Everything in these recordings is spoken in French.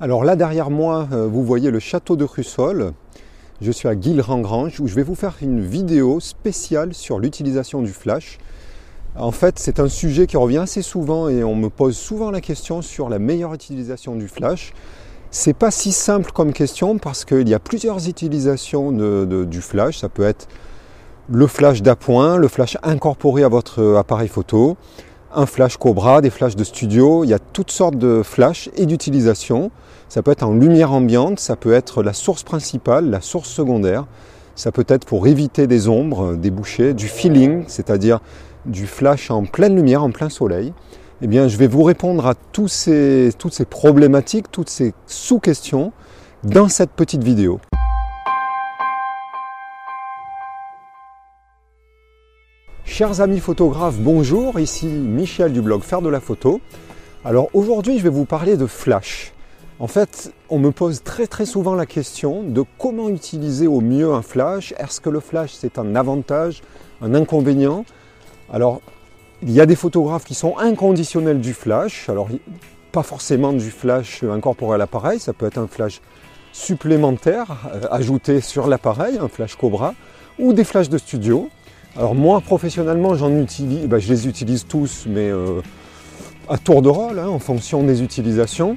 Alors là derrière moi, euh, vous voyez le château de Crussol. Je suis à Guilherand-Grange où je vais vous faire une vidéo spéciale sur l'utilisation du flash. En fait, c'est un sujet qui revient assez souvent et on me pose souvent la question sur la meilleure utilisation du flash. C'est pas si simple comme question parce qu'il y a plusieurs utilisations du flash. Ça peut être le flash d'appoint, le flash incorporé à votre appareil photo, un flash Cobra, des flashs de studio, il y a toutes sortes de flashs et d'utilisation. Ça peut être en lumière ambiante, ça peut être la source principale, la source secondaire, ça peut être pour éviter des ombres, des bouchées, du feeling, c'est-à-dire du flash en pleine lumière, en plein soleil. Eh bien, je vais vous répondre à toutes ces problématiques, toutes ces sous-questions dans cette petite vidéo. Chers amis photographes, bonjour, ici Michel du blog Faire de la photo. Alors aujourd'hui je vais vous parler de flash. En fait, on me pose très très souvent la question de comment utiliser au mieux un flash. Est-ce que le flash c'est un avantage, un inconvénient? Alors il y a des photographes qui sont inconditionnels du flash. Alors pas forcément du flash incorporé à l'appareil, ça peut être un flash supplémentaire euh, ajouté sur l'appareil, un flash Cobra, ou des flashs de studio. Alors moi professionnellement j'en utilise, bah, je les utilise tous mais euh, à tour de rôle hein, en fonction des utilisations.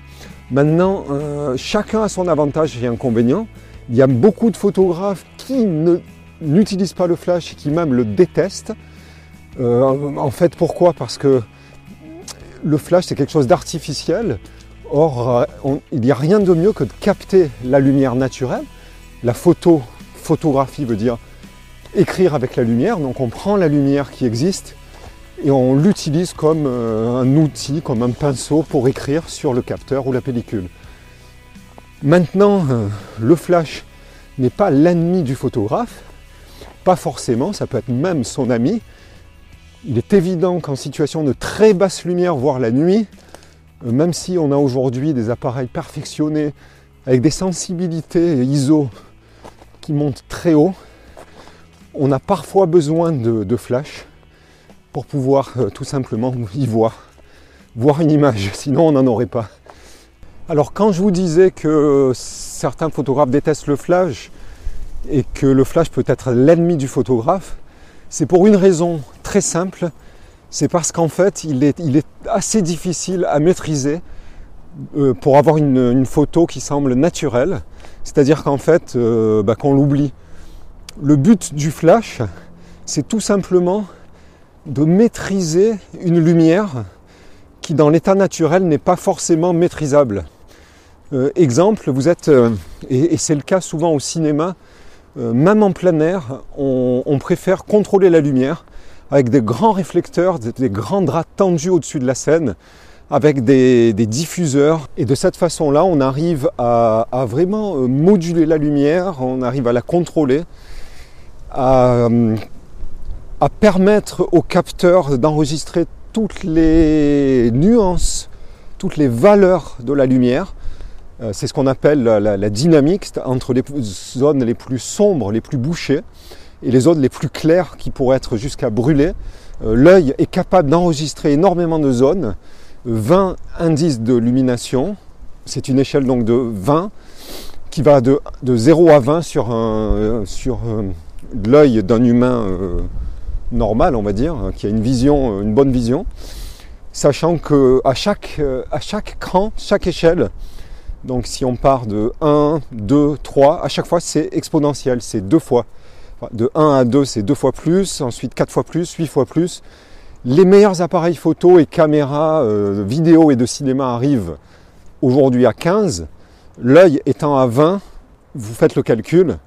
Maintenant euh, chacun a son avantage et inconvénient. Il y a beaucoup de photographes qui n'utilisent pas le flash et qui même le détestent. Euh, en fait pourquoi? Parce que le flash c'est quelque chose d'artificiel. Or il n'y a rien de mieux que de capter la lumière naturelle. La photo, photographie veut dire écrire avec la lumière. Donc on prend la lumière qui existe et on l'utilise comme euh, un outil, comme un pinceau pour écrire sur le capteur ou la pellicule. Maintenant, euh, le flash n'est pas l'ennemi du photographe, pas forcément, ça peut être même son ami. Il est évident qu'en situation de très basse lumière, voire la nuit, euh, même si on a aujourd'hui des appareils perfectionnés avec des sensibilités ISO qui montent très haut, on a parfois besoin de, flash pour pouvoir euh, tout simplement y voir, voir une image, sinon on n'en aurait pas. Alors quand je vous disais que certains photographes détestent le flash et que le flash peut être l'ennemi du photographe, c'est pour une raison très simple, c'est parce qu'en fait il est, assez difficile à maîtriser euh, pour avoir une, photo qui semble naturelle, c'est-à-dire qu'en fait euh, bah, qu'on l'oublie. Le but du flash, c'est tout simplement de maîtriser une lumière qui dans l'état naturel n'est pas forcément maîtrisable. Euh, exemple, vous êtes, euh, et, c'est le cas souvent au cinéma, euh, même en plein air, on, préfère contrôler la lumière avec des grands réflecteurs, des, grands draps tendus au-dessus de la scène, avec des, diffuseurs. Et de cette façon-là, on arrive à vraiment moduler la lumière, on arrive à la contrôler à, permettre au capteur d'enregistrer toutes les nuances, toutes les valeurs de la lumière. Euh, c'est ce qu'on appelle la, dynamique entre les zones les plus sombres, les plus bouchées, et les zones les plus claires qui pourraient être jusqu'à brûler. Euh, l'œil est capable d'enregistrer énormément de zones, 20 indices de lumination, c'est une échelle donc de 20 qui va de, 0 à 20 sur, un, sur l'œil d'un humain euh, normal, on va dire, hein, qui a une vision, euh, une bonne vision, sachant que à chaque, euh, à chaque cran, chaque échelle, donc si on part de 1, 2, 3, à chaque fois c'est exponentiel, c'est deux fois. De 1 à 2, c'est deux fois plus, ensuite 4 fois plus, 8 fois plus. Les meilleurs appareils photo et caméras vidéo et de cinéma arrivent aujourd'hui à 15. L'œil étant à 20, vous faites le calcul,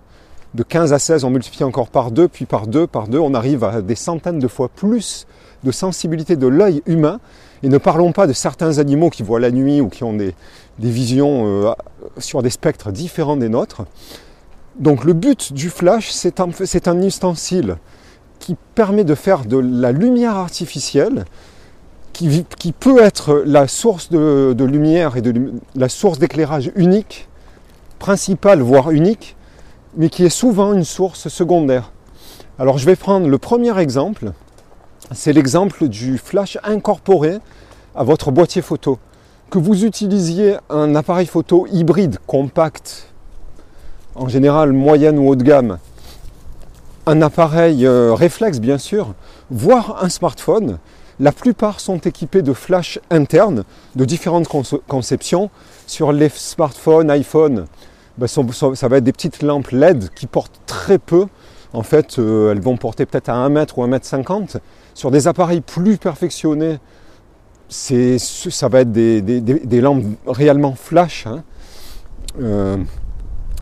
de 15 à 16, on multiplie encore par 2, puis par 2, par 2, on arrive à des centaines de fois plus de sensibilité de l'œil humain. Et ne parlons pas de certains animaux qui voient la nuit ou qui ont des, visions euh, sur des spectres différents des nôtres. Donc le but du flash, c'est un, ustensile qui permet de faire de la lumière artificielle, qui, peut être la source de, de lumière et de la source d'éclairage unique, principale, voire unique, mais qui est souvent une source secondaire. Alors je vais prendre le premier exemple, c'est l'exemple du flash incorporé à votre boîtier photo. Que vous utilisiez un appareil photo hybride, compact, en général moyenne ou haut de gamme, un appareil euh, réflexe bien sûr, voire un smartphone, la plupart sont équipés de flash internes de différentes conceptions. Sur les smartphones, iPhone, ben, ça va être des petites lampes LED qui portent très peu. En fait, euh, elles vont porter peut-être à 1 mètre ou 1 mètre 50. Sur des appareils plus perfectionnés, ça va être des, lampes réellement flash. Hein. Euh,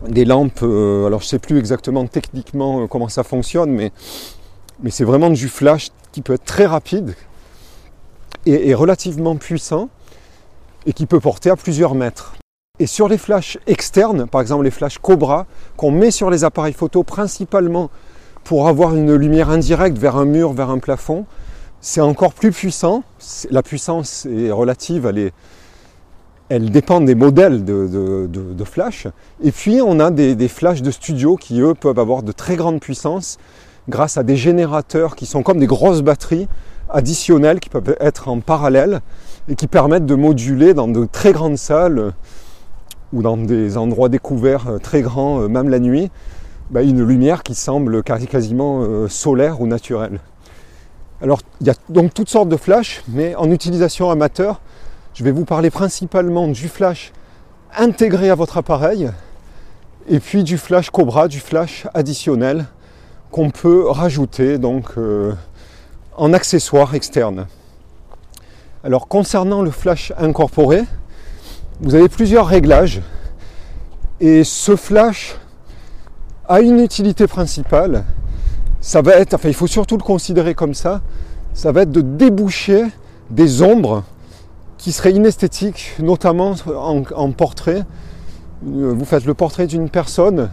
des lampes, euh, alors je ne sais plus exactement techniquement comment ça fonctionne, mais, c'est vraiment du flash qui peut être très rapide et relativement puissant et qui peut porter à plusieurs mètres. Et sur les flashs externes, par exemple les flashs Cobra, qu'on met sur les appareils photo principalement pour avoir une lumière indirecte vers un mur, vers un plafond, c'est encore plus puissant. La puissance est relative, elle, dépend des modèles de, flash. Et puis on a des, flashs de studio qui, eux, peuvent avoir de très grandes puissances grâce à des générateurs qui sont comme des grosses batteries additionnelles qui peuvent être en parallèle et qui permettent de moduler dans de très grandes salles ou dans des endroits découverts euh, très grands, euh, même la nuit, bah, une lumière qui semble quasiment euh, solaire ou naturelle. Alors il y a donc toutes sortes de flashs, mais en utilisation amateur, je vais vous parler principalement du flash intégré à votre appareil et puis du flash Cobra, du flash additionnel qu'on peut rajouter donc en accessoire externe. Alors concernant le flash incorporé, vous avez plusieurs réglages et ce flash a une utilité principale. Ça va être, enfin il faut surtout le considérer comme ça, ça va être de déboucher des ombres qui seraient inesthétiques, notamment en, portrait. Euh, vous faites le portrait d'une personne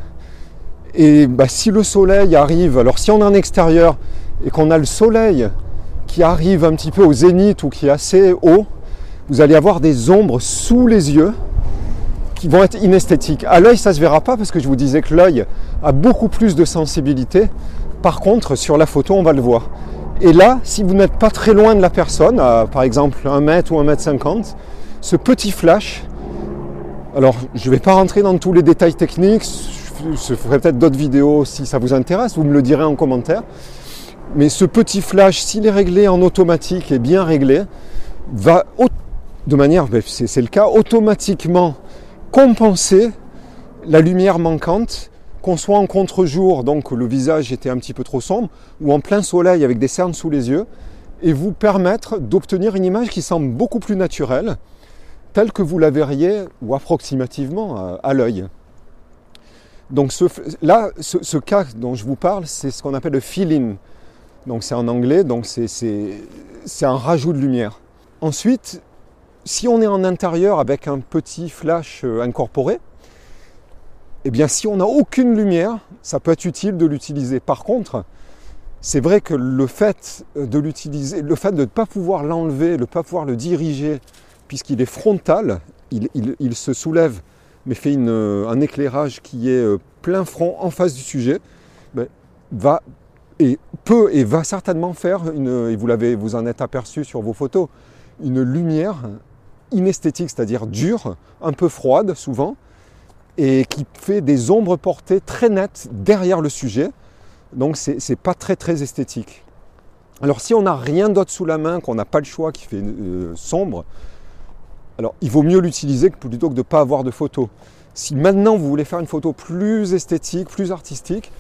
et bah, si le soleil arrive, alors si on est en extérieur et qu'on a le soleil qui arrive un petit peu au zénith ou qui est assez haut, vous allez avoir des ombres sous les yeux qui vont être inesthétiques. À l'œil, ça ne se verra pas parce que je vous disais que l'œil a beaucoup plus de sensibilité. Par contre, sur la photo, on va le voir. Et là, si vous n'êtes pas très loin de la personne, par exemple un mètre ou un mètre cinquante, ce petit flash, alors je ne vais pas rentrer dans tous les détails techniques, je ferai peut-être d'autres vidéos si ça vous intéresse, vous me le direz en commentaire. Mais ce petit flash, s'il est réglé en automatique et bien réglé, va de manière, ben, c'est le cas, automatiquement compenser la lumière manquante, qu'on soit en contre-jour, donc le visage était un petit peu trop sombre, ou en plein soleil avec des cernes sous les yeux, et vous permettre d'obtenir une image qui semble beaucoup plus naturelle, telle que vous la verriez, ou approximativement, à, l'œil. Donc là, ce, cas dont je vous parle, c'est ce qu'on appelle le fill-in. Donc c'est en anglais, donc c'est un rajout de lumière. Ensuite, si on est en intérieur avec un petit flash euh, incorporé, eh bien si on n'a aucune lumière, ça peut être utile de l'utiliser. Par contre, c'est vrai que le fait de l'utiliser, le fait de ne pas pouvoir l'enlever, de ne pas pouvoir le diriger, puisqu'il est frontal, il, se soulève, mais fait un éclairage qui est euh, plein front en face du sujet, ben, va et peut et va certainement faire une, et vous l'avez, vous en êtes aperçu sur vos photos, une lumière inesthétique, c'est-à-dire dure, un peu froide souvent, et qui fait des ombres portées très nettes derrière le sujet. Donc c'est pas très très esthétique. Alors si on n'a rien d'autre sous la main, qu'on n'a pas le choix, qui fait euh, sombre, alors il vaut mieux l'utiliser plutôt que de ne pas avoir de photo. Si maintenant vous voulez faire une photo plus esthétique, plus artistique,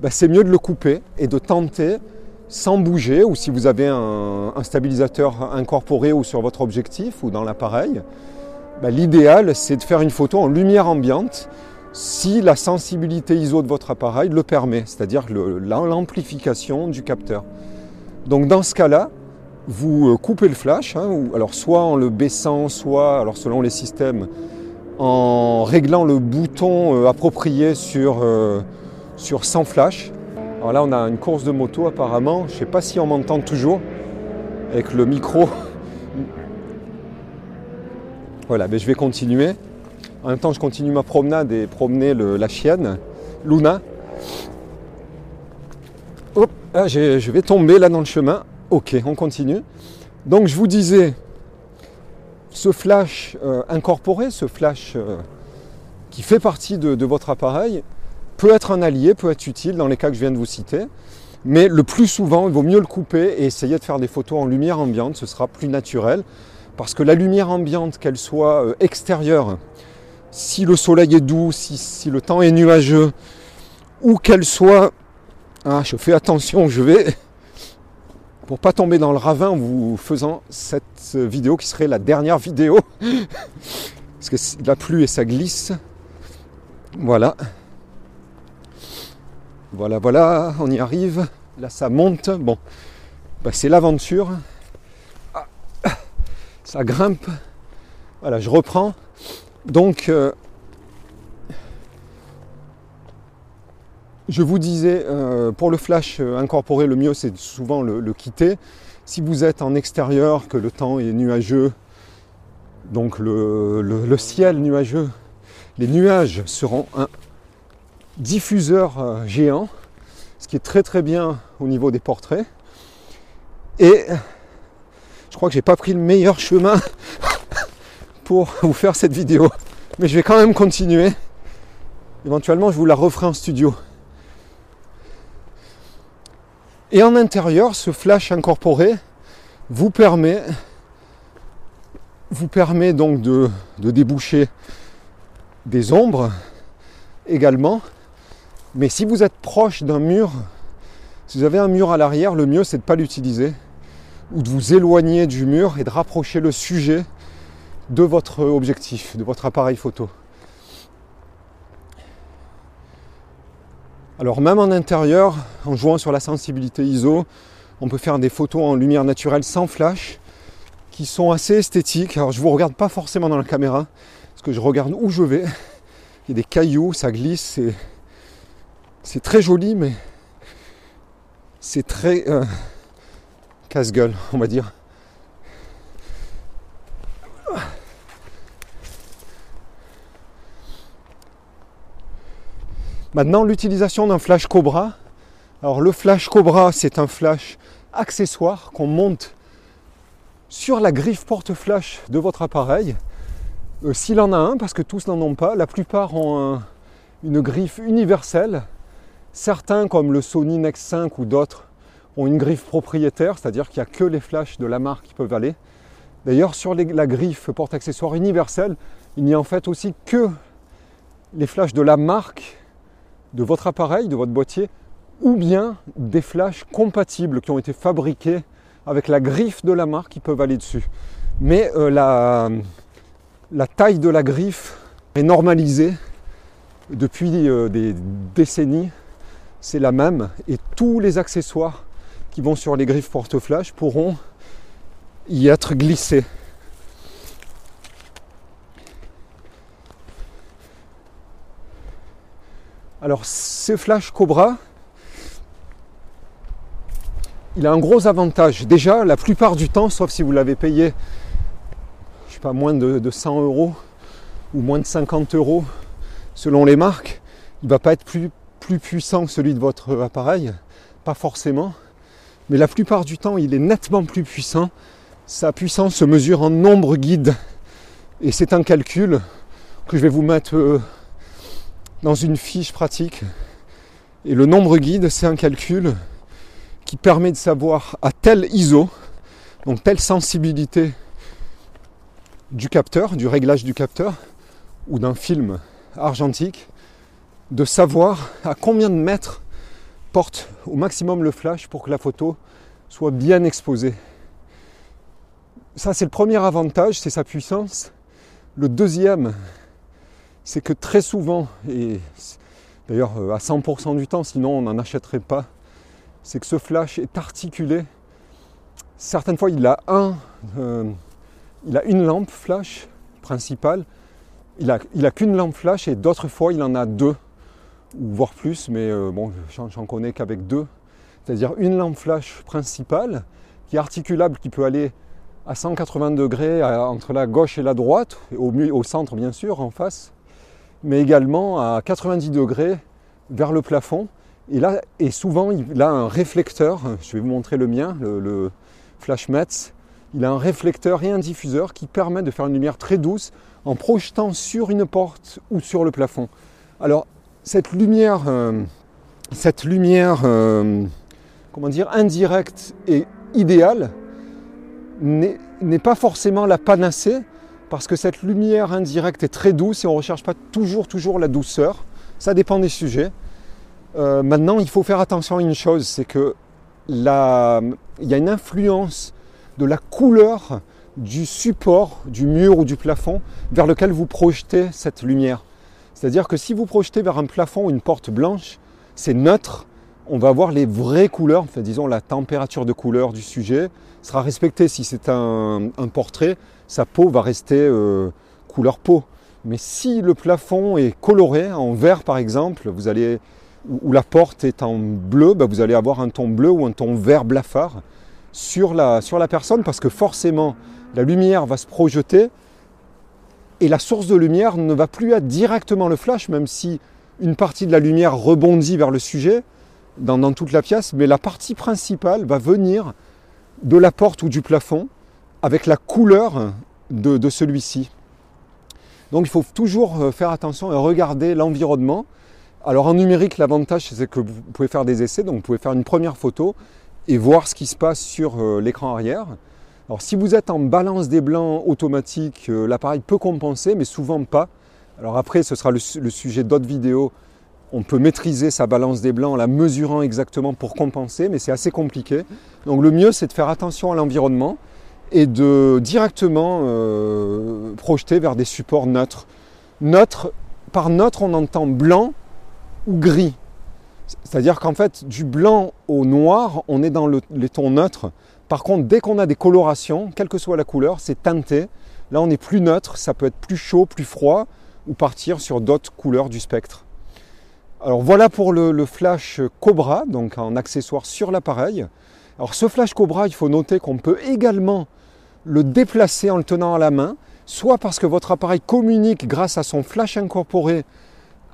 ben, c'est mieux de le couper et de tenter sans bouger, ou si vous avez un, stabilisateur incorporé ou sur votre objectif ou dans l'appareil, bah, l'idéal c'est de faire une photo en lumière ambiante si la sensibilité ISO de votre appareil le permet, c'est-à-dire l'amplification du capteur. Donc dans ce cas-là, vous euh, coupez le flash, hein, alors soit en le baissant, soit, selon les systèmes, en réglant le bouton euh, approprié sur, euh, sur sans flash. Alors là, on a une course de moto apparemment. Je ne sais pas si on m'entend toujours avec le micro. Voilà, mais je vais continuer. En même temps, je continue ma promenade et promener la chienne, Luna. Hop, ah, je vais tomber là dans le chemin. Ok, on continue. Donc je vous disais, ce flash euh, incorporé, ce flash euh, qui fait partie de, votre appareil, peut être un allié, peut être utile dans les cas que je viens de vous citer. Mais le plus souvent, il vaut mieux le couper et essayer de faire des photos en lumière ambiante, ce sera plus naturel. Parce que la lumière ambiante, qu'elle soit euh, extérieure, si le soleil est doux, si, le temps est nuageux, ou qu'elle soit... Ah, je fais attention, je vais... Pour pas tomber dans le ravin en vous faisant cette vidéo qui serait la dernière vidéo. Parce que la pluie et ça glisse. Voilà. Voilà, voilà, on y arrive. Là, ça monte. Bon, bah, c'est l'aventure. Ah, ça grimpe. Voilà, je reprends. Donc, euh, je vous disais, euh, pour le flash euh, incorporé, le mieux c'est souvent le, quitter. Si vous êtes en extérieur, que le temps est nuageux, donc le, ciel nuageux, les nuages seront un diffuseur géant, ce qui est très très bien au niveau des portraits. Et je crois que j'ai pas pris le meilleur chemin pour vous faire cette vidéo. Mais je vais quand même continuer. Éventuellement, je vous la referai en studio. Et en intérieur, ce flash incorporé vous permet, vous permet donc de déboucher des ombres également. Mais si vous êtes proche d'un mur, si vous avez un mur à l'arrière, le mieux c'est de ne pas l'utiliser ou de vous éloigner du mur et de rapprocher le sujet de votre objectif, de votre appareil photo. Alors même en intérieur, en jouant sur la sensibilité ISO, on peut faire des photos en lumière naturelle sans flash qui sont assez esthétiques. Alors je ne vous regarde pas forcément dans la caméra, parce que je regarde où je vais. Il y a des cailloux, ça glisse, très joli, mais c'est très euh, casse-gueule, on va dire. Maintenant, l'utilisation d'un flash Cobra. Alors, le flash Cobra, c'est un flash accessoire qu'on monte sur la griffe porte-flash de votre appareil. Euh, s'il en a un, parce que tous n'en ont pas, la plupart ont une griffe universelle. Certains, comme le Sony Nex 5 ou d'autres, ont une griffe propriétaire, c'est-à-dire qu'il n'y a que les flashs de la marque qui peuvent aller. D'ailleurs, sur la griffe porte-accessoire universelle, il n'y a en fait aussi que les flashs de la marque de votre appareil, de votre boîtier, ou bien des flashs compatibles qui ont été fabriqués avec la griffe de la marque qui peuvent aller dessus. Mais euh, la, la, taille de la griffe est normalisée depuis euh, des décennies, c'est la même, et tous les accessoires qui vont sur les griffes porte-flash pourront y être glissés. Alors ce flash Cobra, il a un gros avantage. Déjà, la plupart du temps, sauf si vous l'avez payé, je sais pas, moins de, 100 euros ou moins de 50 euros selon les marques, il ne va pas être plus, plus puissant que celui de votre appareil, pas forcément. Mais la plupart du temps, il est nettement plus puissant. Sa puissance se mesure en nombre guide. Et c'est un calcul que je vais vous mettre euh, dans une fiche pratique. Et le nombre guide, c'est un calcul qui permet de savoir à tel ISO, donc telle sensibilité du capteur, du réglage du capteur, ou d'un film argentique, de savoir à combien de mètres porte au maximum le flash pour que la photo soit bien exposée. Ça, c'est le premier avantage, c'est sa puissance. Le deuxième, c'est que très souvent, et d'ailleurs euh, à 100% du temps, sinon on n'en achèterait pas, c'est que ce flash est articulé. Certaines fois, il a, un, euh, il a une lampe flash principale, il n'a il a qu'une lampe flash et d'autres fois, il en a deux, ou voire plus, mais euh, bon, j'en connais qu'avec deux. C'est-à-dire une lampe flash principale qui est articulable, qui peut aller à 180 degrés entre la gauche et la droite, au, au centre bien sûr, en face, mais également à 90 degrés vers le plafond. Et là, et souvent, il a un réflecteur. Je vais vous montrer le mien, le, Flash Mets. il a un réflecteur et un diffuseur qui permettent de faire une lumière très douce en projetant sur une porte ou sur le plafond. Alors cette lumière, euh, euh, comment dire, indirecte et idéale n'est pas forcément la panacée parce que cette lumière indirecte est très douce et on ne recherche pas toujours, toujours la douceur. Ça dépend des sujets. Euh, maintenant, il faut faire attention à une chose, c'est que il y a une influence de la couleur du support, du mur ou du plafond vers lequel vous projetez cette lumière. C'est-à-dire que si vous projetez vers un plafond ou une porte blanche, c'est neutre, on va avoir les vraies couleurs, disons la température de couleur du sujet sera respectée. Si c'est un, portrait, sa peau va rester euh, couleur peau. Mais si le plafond est coloré, en vert par exemple, vous allez, ou, la porte est en bleu, bah, vous allez avoir un ton bleu ou un ton vert blafard sur la, sur la personne parce que forcément la lumière va se projeter et la source de lumière ne va plus être directement le flash, même si une partie de la lumière rebondit vers le sujet dans, toute la pièce, mais la partie principale va venir de la porte ou du plafond avec la couleur de, celui-ci. Donc il faut toujours euh, faire attention et regarder l'environnement. Alors en numérique, l'avantage c'est que vous pouvez faire des essais, donc vous pouvez faire une première photo et voir ce qui se passe sur euh, l'écran arrière. Alors si vous êtes en balance des blancs automatique, euh, l'appareil peut compenser, mais souvent pas. Alors après, ce sera le, sujet d'autres vidéos. On peut maîtriser sa balance des blancs en la mesurant exactement pour compenser, mais c'est assez compliqué. Donc le mieux, c'est de faire attention à l'environnement et de directement euh, projeter vers des supports neutres. Neutre, par neutre, on entend blanc ou gris. C'est-à-dire qu'en fait, du blanc au noir, on est dans les tons neutres. Par contre, dès qu'on a des colorations, quelle que soit la couleur, c'est teinté. Là, on est plus neutre, ça peut être plus chaud, plus froid, ou partir sur d'autres couleurs du spectre. Alors voilà pour le, flash Cobra, donc en accessoire sur l'appareil. Alors ce flash Cobra, il faut noter qu'on peut également le déplacer en le tenant à la main, soit parce que votre appareil communique grâce à son flash incorporé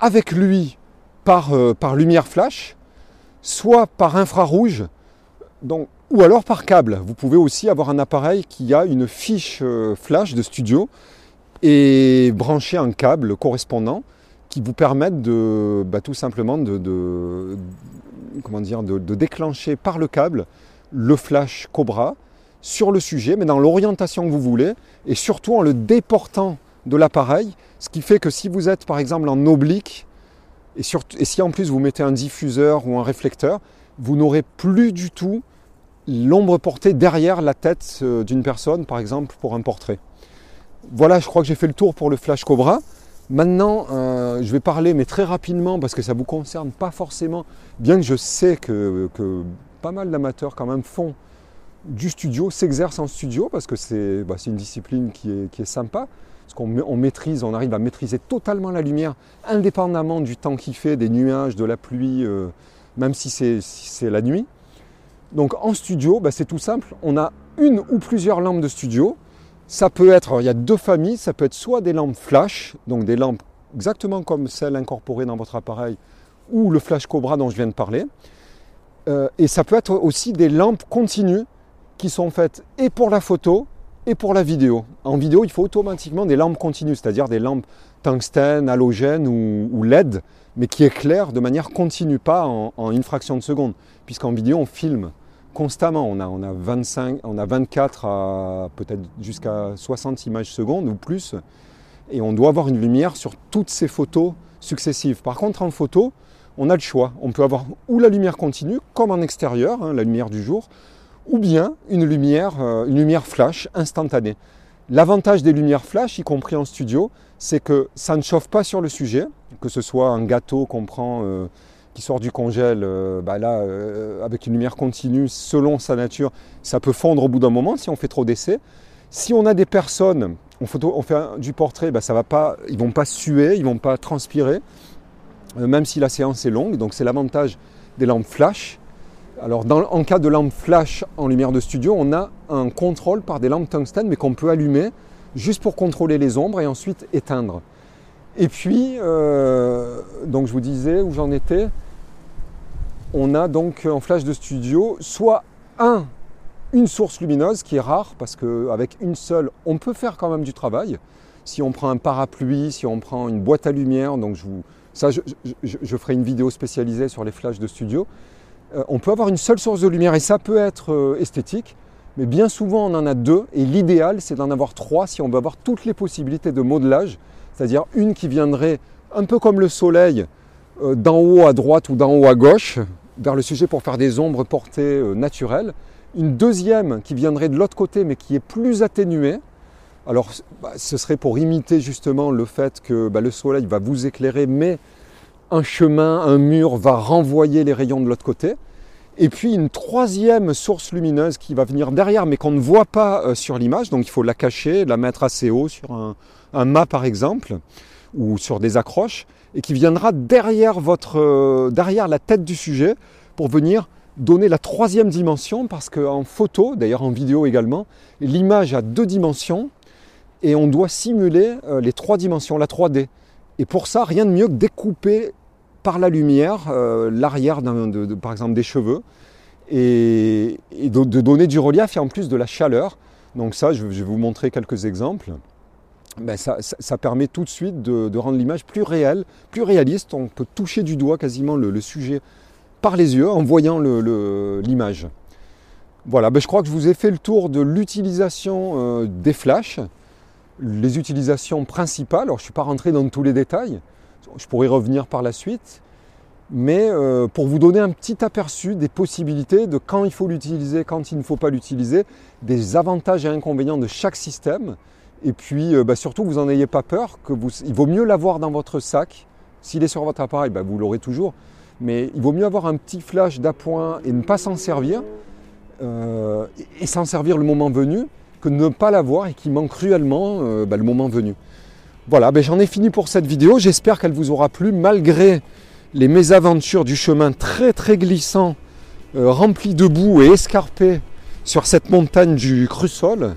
avec lui par, euh, par lumière flash, soit par infrarouge, donc, ou alors par câble. Vous pouvez aussi avoir un appareil qui a une fiche euh, flash de studio et brancher un câble correspondant qui vous permettent de bah, tout simplement de, comment dire, de, déclencher par le câble le flash Cobra sur le sujet, mais dans l'orientation que vous voulez, et surtout en le déportant de l'appareil, ce qui fait que si vous êtes par exemple en oblique, et, et si en plus vous mettez un diffuseur ou un réflecteur, vous n'aurez plus du tout l'ombre portée derrière la tête euh, d'une personne, par exemple pour un portrait. Voilà, je crois que j'ai fait le tour pour le Flash Cobra. Maintenant, euh, je vais parler, mais très rapidement, parce que ça ne vous concerne pas forcément, bien que je sais que, pas mal d'amateurs quand même font du studio, s'exercent en studio, parce que c'est bah, une discipline qui est, qui est sympa, parce qu'on on maîtrise, on arrive à maîtriser totalement la lumière, indépendamment du temps qu'il fait, des nuages, de la pluie, euh, même si c'est la nuit. Donc en studio, bah, c'est tout simple, on a une ou plusieurs lampes de studio, ça peut être, il y a deux familles, ça peut être soit des lampes flash, donc des lampes exactement comme celles incorporées dans votre appareil, ou le flash Cobra dont je viens de parler. Euh, et ça peut être aussi des lampes continues qui sont faites et pour la photo et pour la vidéo. En vidéo, il faut automatiquement des lampes continues, c'est-à-dire des lampes tungstène, halogène ou, LED, mais qui éclairent de manière continue, pas en, en une fraction de seconde, puisqu'en vidéo, on filme constamment. On a, on a, 25, on a 24 à peut-être jusqu'à 60 images secondes ou plus. Et on doit avoir une lumière sur toutes ces photos successives. Par contre, en photo, on a le choix. On peut avoir ou la lumière continue, comme en extérieur, hein, la lumière du jour, ou bien une lumière, euh, une lumière flash instantanée. L'avantage des lumières flash, y compris en studio, c'est que ça ne chauffe pas sur le sujet, que ce soit un gâteau qu'on prend euh, qui sort du congèle, euh, bah là, euh, avec une lumière continue, selon sa nature, ça peut fondre au bout d'un moment si on fait trop d'essais. Si on a des personnes, on, on fait du portrait, bah ça va pas, ils vont pas suer, ils vont pas transpirer, euh, même si la séance est longue. Donc c'est l'avantage des lampes flash. Alors en cas de lampe flash en lumière de studio, on a un contrôle par des lampes tungstène, mais qu'on peut allumer juste pour contrôler les ombres et ensuite éteindre. Et puis, donc je vous disais où j'en étais, on a donc en flash de studio soit un une source lumineuse qui est rare parce qu'avec une seule, on peut faire quand même du travail. Si on prend un parapluie, si on prend une boîte à lumière, donc je vous, ça je, ferai une vidéo spécialisée sur les flashs de studio, euh, on peut avoir une seule source de lumière et ça peut être euh, esthétique, mais bien souvent on en a deux et l'idéal c'est d'en avoir trois si on veut avoir toutes les possibilités de modelage, c'est-à-dire une qui viendrait un peu comme le soleil euh, d'en haut à droite ou d'en haut à gauche vers le sujet pour faire des ombres portées naturelles, une deuxième qui viendrait de l'autre côté mais qui est plus atténuée. Alors bah, ce serait pour imiter justement le fait que bah, le soleil va vous éclairer mais un chemin, un mur va renvoyer les rayons de l'autre côté. Et puis une troisième source lumineuse qui va venir derrière mais qu'on ne voit pas euh, sur l'image, donc il faut la cacher, la mettre assez haut sur un, mât par exemple, ou sur des accroches, et qui viendra derrière, votre, euh, derrière la tête du sujet pour venir donner la troisième dimension parce qu'en photo, d'ailleurs en vidéo également, l'image a deux dimensions et on doit simuler euh, les trois dimensions, la 3D. Et pour ça, rien de mieux que découper par la lumière euh, l'arrière par exemple des cheveux et, de, donner du relief et en plus de la chaleur. Donc ça, je, vais vous montrer quelques exemples. Ben ça, permet tout de suite de, rendre l'image plus réelle, plus réaliste. On peut toucher du doigt quasiment le sujet par les yeux en voyant l'image. Voilà, ben je crois que je vous ai fait le tour de l'utilisation euh, des flashs, les utilisations principales. Alors je ne suis pas rentré dans tous les détails, je pourrais revenir par la suite, mais euh, pour vous donner un petit aperçu des possibilités de quand il faut l'utiliser, quand il ne faut pas l'utiliser, des avantages et inconvénients de chaque système. Et puis euh, ben surtout, vous n'en ayez pas peur, il vaut mieux l'avoir dans votre sac. S'il est sur votre appareil, ben vous l'aurez toujours mais il vaut mieux avoir un petit flash d'appoint et ne pas s'en servir, euh, et s'en servir le moment venu, que ne pas l'avoir et qui manque cruellement euh, bah, le moment venu. Voilà, ben, j'en ai fini pour cette vidéo, j'espère qu'elle vous aura plu, malgré les mésaventures du chemin très très glissant, rempli de boue et escarpé sur cette montagne du Crussol.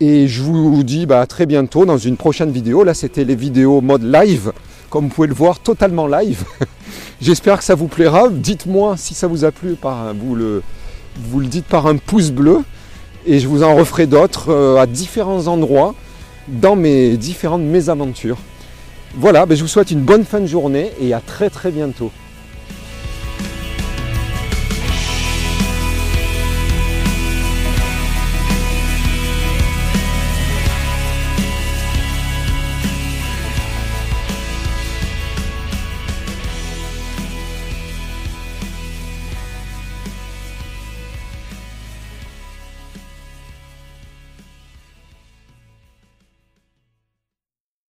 Et je vous dis bah, à très bientôt dans une prochaine vidéo. Là, c'était les vidéos mode live, comme vous pouvez le voir, totalement live. J'espère que ça vous plaira. Dites-moi si ça vous a plu, par, vous, le, dites par un pouce bleu. Et je vous en referai d'autres euh, à différents endroits dans mes différentes mésaventures. Voilà, ben je vous souhaite une bonne fin de journée et à très très bientôt.